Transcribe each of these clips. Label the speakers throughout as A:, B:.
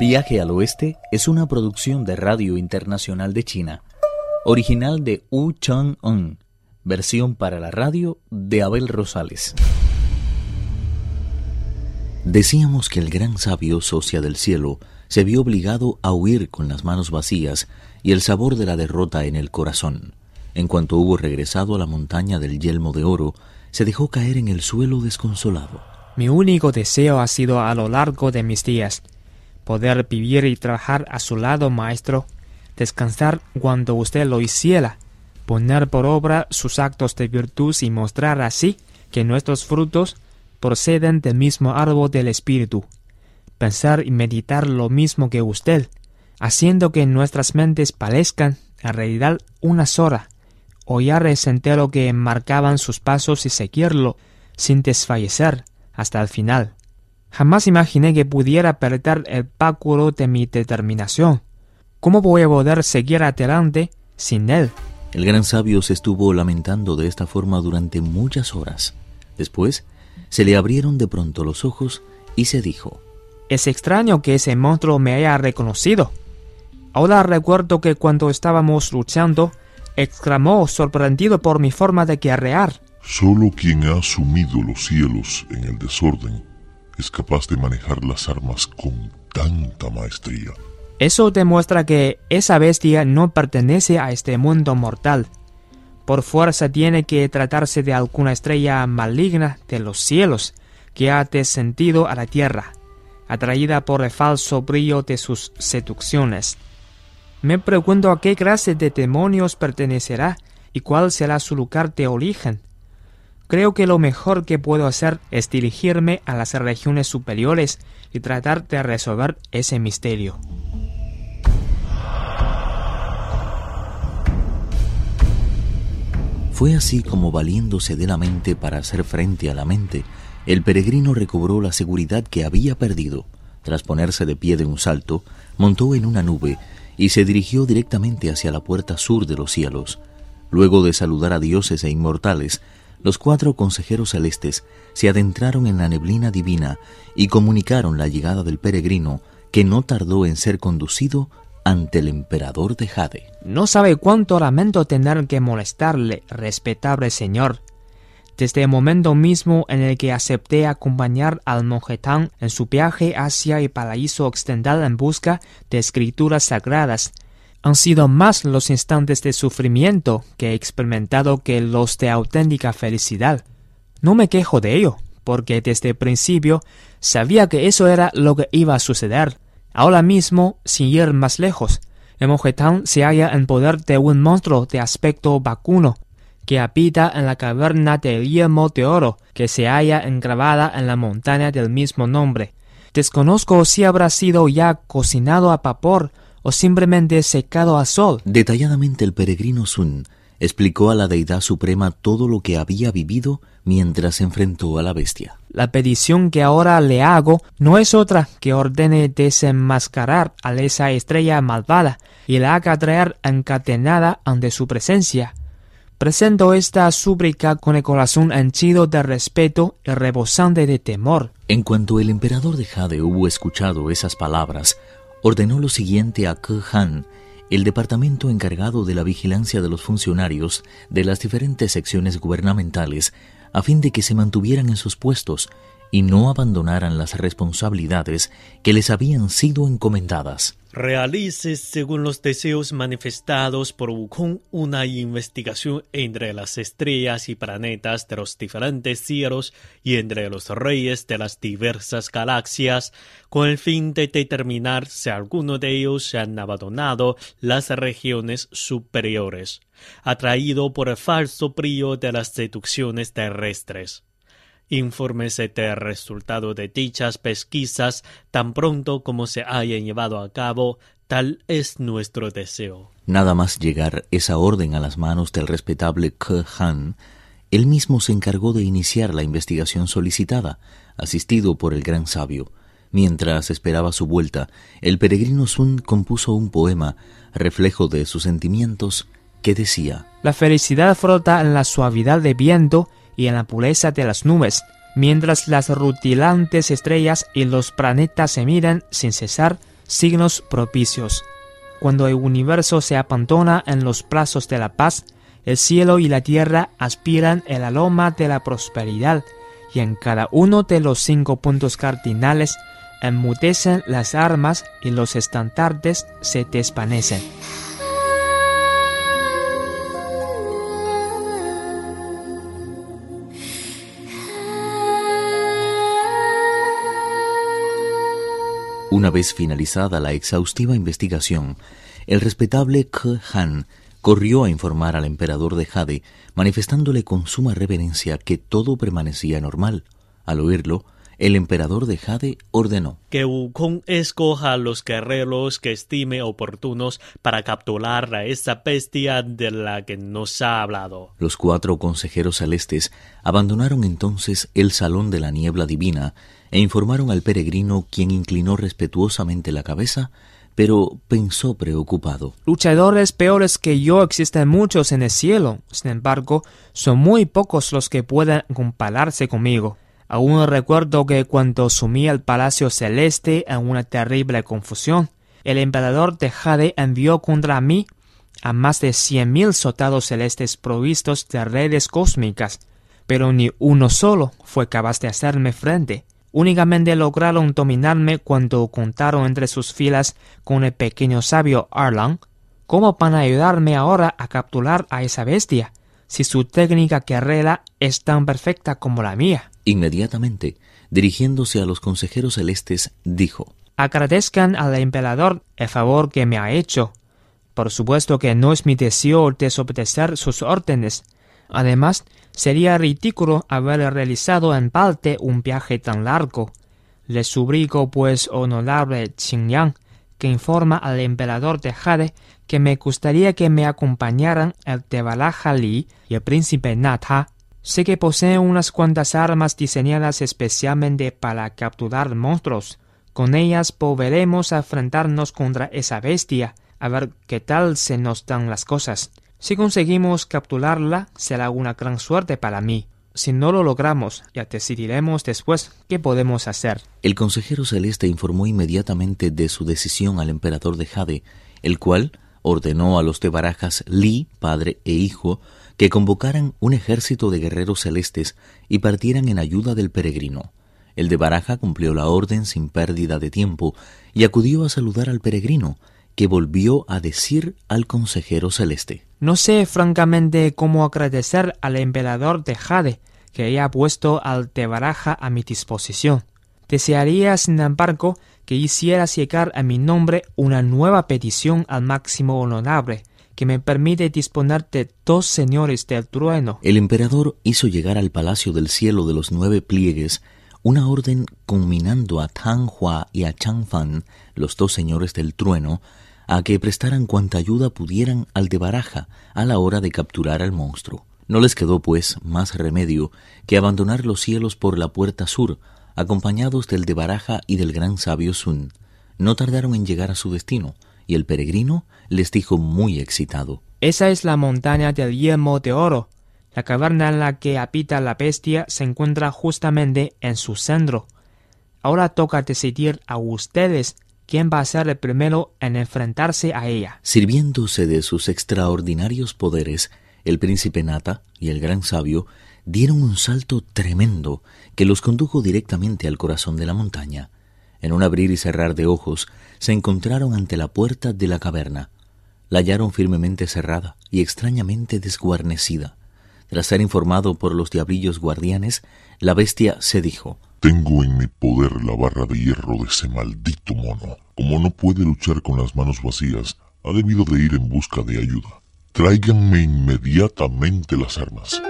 A: Viaje al Oeste es una producción de Radio Internacional de China, original de Wu Chang-un, versión para la radio de Abel Rosales. Decíamos que el gran sabio socia del cielo se vio obligado a huir con las manos vacías y el sabor de la derrota en el corazón. En cuanto hubo regresado a la montaña del yelmo de oro, se dejó caer en el suelo desconsolado.
B: Mi único deseo ha sido a lo largo de mis días poder vivir y trabajar a su lado, maestro, descansar cuando usted lo hiciera, poner por obra sus actos de virtud y mostrar así que nuestros frutos proceden del mismo árbol del espíritu, pensar y meditar lo mismo que usted, haciendo que nuestras mentes parezcan en realidad una sola, hollar el sendero que marcaban sus pasos y seguirlo sin desfallecer hasta el final. Jamás imaginé que pudiera perder el báculo de mi determinación. ¿Cómo voy a poder seguir adelante sin él?
A: El gran sabio se estuvo lamentando de esta forma durante muchas horas. Después, se le abrieron de pronto los ojos y se dijo,
B: Es extraño que ese monstruo me haya reconocido. Ahora recuerdo que cuando estábamos luchando, exclamó sorprendido por mi forma de guerrear.
C: Solo quien ha sumido los cielos en el desorden es capaz de manejar las armas con tanta maestría.
B: Eso demuestra que esa bestia no pertenece a este mundo mortal. Por fuerza tiene que tratarse de alguna estrella maligna de los cielos que ha descendido a la tierra, atraída por el falso brillo de sus seducciones. Me pregunto a qué clase de demonios pertenecerá y cuál será su lugar de origen. Creo que lo mejor que puedo hacer es dirigirme a las regiones superiores y tratar de resolver ese misterio.
A: Fue así como valiéndose de la mente para hacer frente a la mente, el peregrino recobró la seguridad que había perdido. Tras ponerse de pie de un salto, montó en una nube y se dirigió directamente hacia la puerta sur de los cielos. Luego de saludar a dioses e inmortales, los cuatro consejeros celestes se adentraron en la neblina divina y comunicaron la llegada del peregrino, que no tardó en ser conducido ante el emperador de Jade.
B: No sabe cuánto lamento tener que molestarle, respetable señor. Desde el momento mismo en el que acepté acompañar al monjetán en su viaje hacia el paraíso occidental en busca de escrituras sagradas, han sido más los instantes de sufrimiento que he experimentado que los de auténtica felicidad. No me quejo de ello, porque desde el principio sabía que eso era lo que iba a suceder. Ahora mismo, sin ir más lejos, el monjetán se halla en poder de un monstruo de aspecto vacuno, que habita en la caverna del yelmo de oro, que se halla engravada en la montaña del mismo nombre. Desconozco si habrá sido ya cocinado a vapor o simplemente secado a sol.
A: Detalladamente el peregrino Sun explicó a la deidad suprema todo lo que había vivido mientras enfrentó a la bestia.
B: La petición que ahora le hago no es otra que ordene desenmascarar a esa estrella malvada y la haga traer encadenada ante su presencia. Presento esta súplica con el corazón henchido de respeto y rebosante de temor.
A: En cuanto el emperador de Jade hubo escuchado esas palabras, ordenó lo siguiente a Ke Han, el departamento encargado de la vigilancia de los funcionarios de las diferentes secciones gubernamentales, a fin de que se mantuvieran en sus puestos y no abandonaran las responsabilidades que les habían sido encomendadas.
D: Realice, según los deseos manifestados por Wukong, una investigación entre las estrellas y planetas de los diferentes cielos y entre los reyes de las diversas galaxias, con el fin de determinar si alguno de ellos se han abandonado las regiones superiores, atraído por el falso brillo de las seducciones terrestres. Infórmese del resultado de dichas pesquisas tan pronto como se hayan llevado a cabo, tal es nuestro deseo.
A: Nada más llegar esa orden a las manos del respetable Ke Han, él mismo se encargó de iniciar la investigación solicitada, asistido por el gran sabio. Mientras esperaba su vuelta, el peregrino Sun compuso un poema, reflejo de sus sentimientos, que decía
B: La felicidad frota en la suavidad de viento y en la pureza de las nubes, mientras las rutilantes estrellas y los planetas se miran sin cesar signos propicios. Cuando el universo se abandona en los brazos de la paz, el cielo y la tierra aspiran el aroma de la prosperidad, y en cada uno de los cinco puntos cardinales enmudecen las armas y los estandartes se desvanecen.
A: Una vez finalizada la exhaustiva investigación, el respetable Ke Han corrió a informar al emperador de Jade, manifestándole con suma reverencia que todo permanecía normal. Al oírlo, el emperador de Jade ordenó
D: que Wukong escoja a los guerreros que estime oportunos para capturar a esa bestia de la que nos ha hablado.
A: Los cuatro consejeros celestes abandonaron entonces el salón de la niebla divina e informaron al peregrino quien inclinó respetuosamente la cabeza pero pensó preocupado.
B: Luchadores peores que yo existen muchos en el cielo. Sin embargo, son muy pocos los que puedan compararse conmigo. Aún recuerdo que cuando sumí el palacio celeste en una terrible confusión, el emperador de Jade envió contra mí a más de cien mil soldados celestes provistos de redes cósmicas, pero ni uno solo fue capaz de hacerme frente. Únicamente lograron dominarme cuando contaron entre sus filas con el pequeño sabio Arlan. ¿Cómo van a ayudarme ahora a capturar a esa bestia, si su técnica guerrera es tan perfecta como la mía?
A: Inmediatamente, dirigiéndose a los consejeros celestes, dijo
B: Agradezcan al emperador el favor que me ha hecho. Por supuesto que no es mi deseo desobedecer sus órdenes. Además, sería ridículo haber realizado en parte un viaje tan largo. Le subrigo, pues, honorable Xingyang, que informa al emperador de Jade que me gustaría que me acompañaran el Li y el príncipe Nata Sé que posee unas cuantas armas diseñadas especialmente para capturar monstruos. Con ellas volveremos a enfrentarnos contra esa bestia, a ver qué tal se nos dan las cosas. Si conseguimos capturarla, será una gran suerte para mí. Si no lo logramos, ya decidiremos después qué podemos hacer.
A: El consejero celeste informó inmediatamente de su decisión al emperador de Jade, el cual ordenó a los de Barajas Li, padre e hijo, que convocaran un ejército de guerreros celestes y partieran en ayuda del peregrino. El de Baraja cumplió la orden sin pérdida de tiempo y acudió a saludar al peregrino, que volvió a decir al consejero celeste.
B: No sé francamente cómo agradecer al emperador de Jade que haya puesto al de Baraja a mi disposición. Desearía, sin embargo, que hiciera llegar a mi nombre una nueva petición al máximo honorable, que me permite disponer de dos señores del trueno.
A: El emperador hizo llegar al palacio del cielo de los nueve pliegues una orden conminando a Tang Hua y a Chang Fan, los dos señores del trueno, a que prestaran cuanta ayuda pudieran al de Baraja a la hora de capturar al monstruo. No les quedó, pues, más remedio que abandonar los cielos por la puerta sur, acompañados del de Baraja y del gran sabio Sun. No tardaron en llegar a su destino, y el peregrino les dijo muy excitado
B: Esa es la montaña del yelmo de oro. La caverna en la que habita la bestia se encuentra justamente en su centro. Ahora toca decidir a ustedes quién va a ser el primero en enfrentarse a ella.
A: Sirviéndose de sus extraordinarios poderes, el príncipe Nata y el gran sabio dieron un salto tremendo que los condujo directamente al corazón de la montaña. En un abrir y cerrar de ojos, se encontraron ante la puerta de la caverna. La hallaron firmemente cerrada y extrañamente desguarnecida. Tras ser informado por los diablillos guardianes, la bestia se dijo
C: Tengo en mi poder la barra de hierro de ese maldito mono. Como no puede luchar con las manos vacías, ha debido de ir en busca de ayuda. Tráiganme inmediatamente las armas.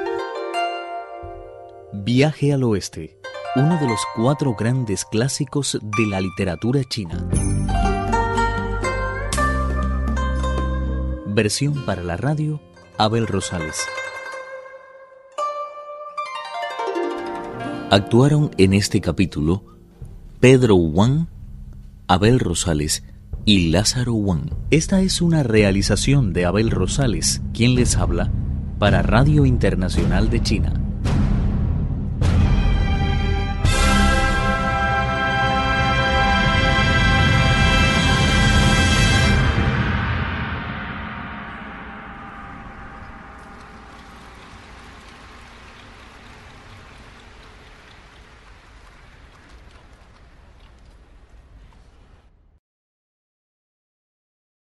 A: Viaje al oeste uno de los cuatro grandes clásicos de la literatura china. Versión para la radio, Abel Rosales. Actuaron en este capítulo Pedro Wang, Abel Rosales y Lázaro Wang. Esta es una realización de Abel Rosales, quien les habla, para Radio Internacional de China.